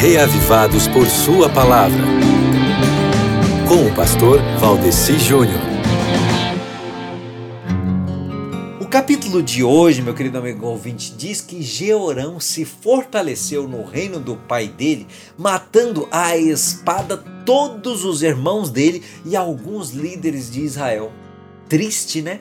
reavivados por Sua palavra. Com o pastor Valdeci Júnior. O capítulo de hoje, meu querido amigo ouvinte, diz que Jeorão se fortaleceu no reino do pai dele, matando à espada todos os irmãos dele e alguns líderes de Israel. Triste, né?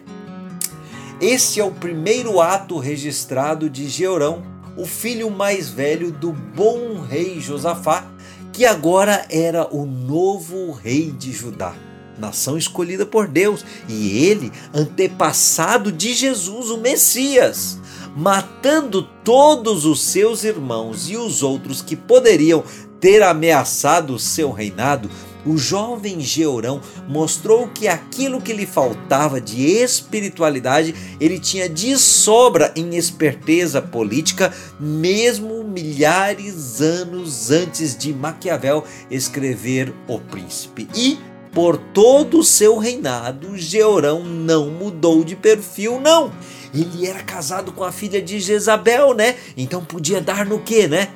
Este é o primeiro ato registrado de Jeorão, o filho mais velho do bom rei Josafá, que agora era o novo rei de Judá, nação escolhida por Deus, e ele, antepassado de Jesus, o Messias, matando todos os seus irmãos e os outros que poderiam ter ameaçado o seu reinado, o jovem Georão mostrou que aquilo que lhe faltava de espiritualidade ele tinha de sobra em esperteza política, mesmo milhares anos antes de Maquiavel escrever O Príncipe. E por todo o seu reinado, Georão não mudou de perfil, não. Ele era casado com a filha de Jezabel, né? Então podia dar no que, né?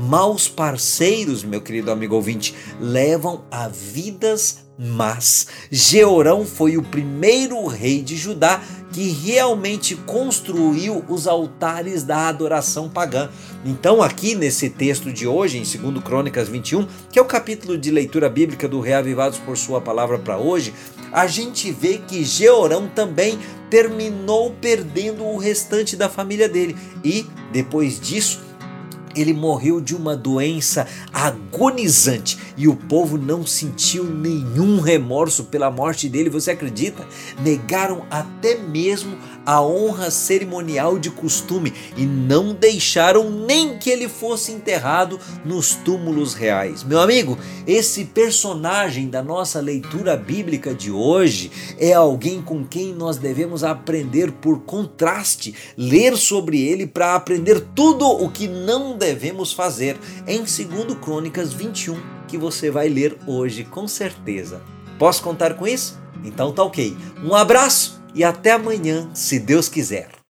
Maus parceiros, meu querido amigo ouvinte, levam a vidas más. Jeorão foi o primeiro rei de Judá que realmente construiu os altares da adoração pagã. Então, aqui nesse texto de hoje, em 2 Crônicas 21, que é o capítulo de leitura bíblica do Reavivados por Sua Palavra para hoje, a gente vê que Jeorão também terminou perdendo o restante da família dele. E, depois disso, ele morreu de uma doença agonizante e o povo não sentiu nenhum remorso pela morte dele, você acredita? Negaram até mesmo a honra cerimonial de costume e não deixaram nem que ele fosse enterrado nos túmulos reais. Meu amigo, esse personagem da nossa leitura bíblica de hoje é alguém com quem nós devemos aprender por contraste, ler sobre ele para aprender tudo o que não devemos fazer em 2 Crônicas 21, que você vai ler hoje com certeza. Posso contar com isso? Então tá ok. Um abraço e até amanhã, se Deus quiser.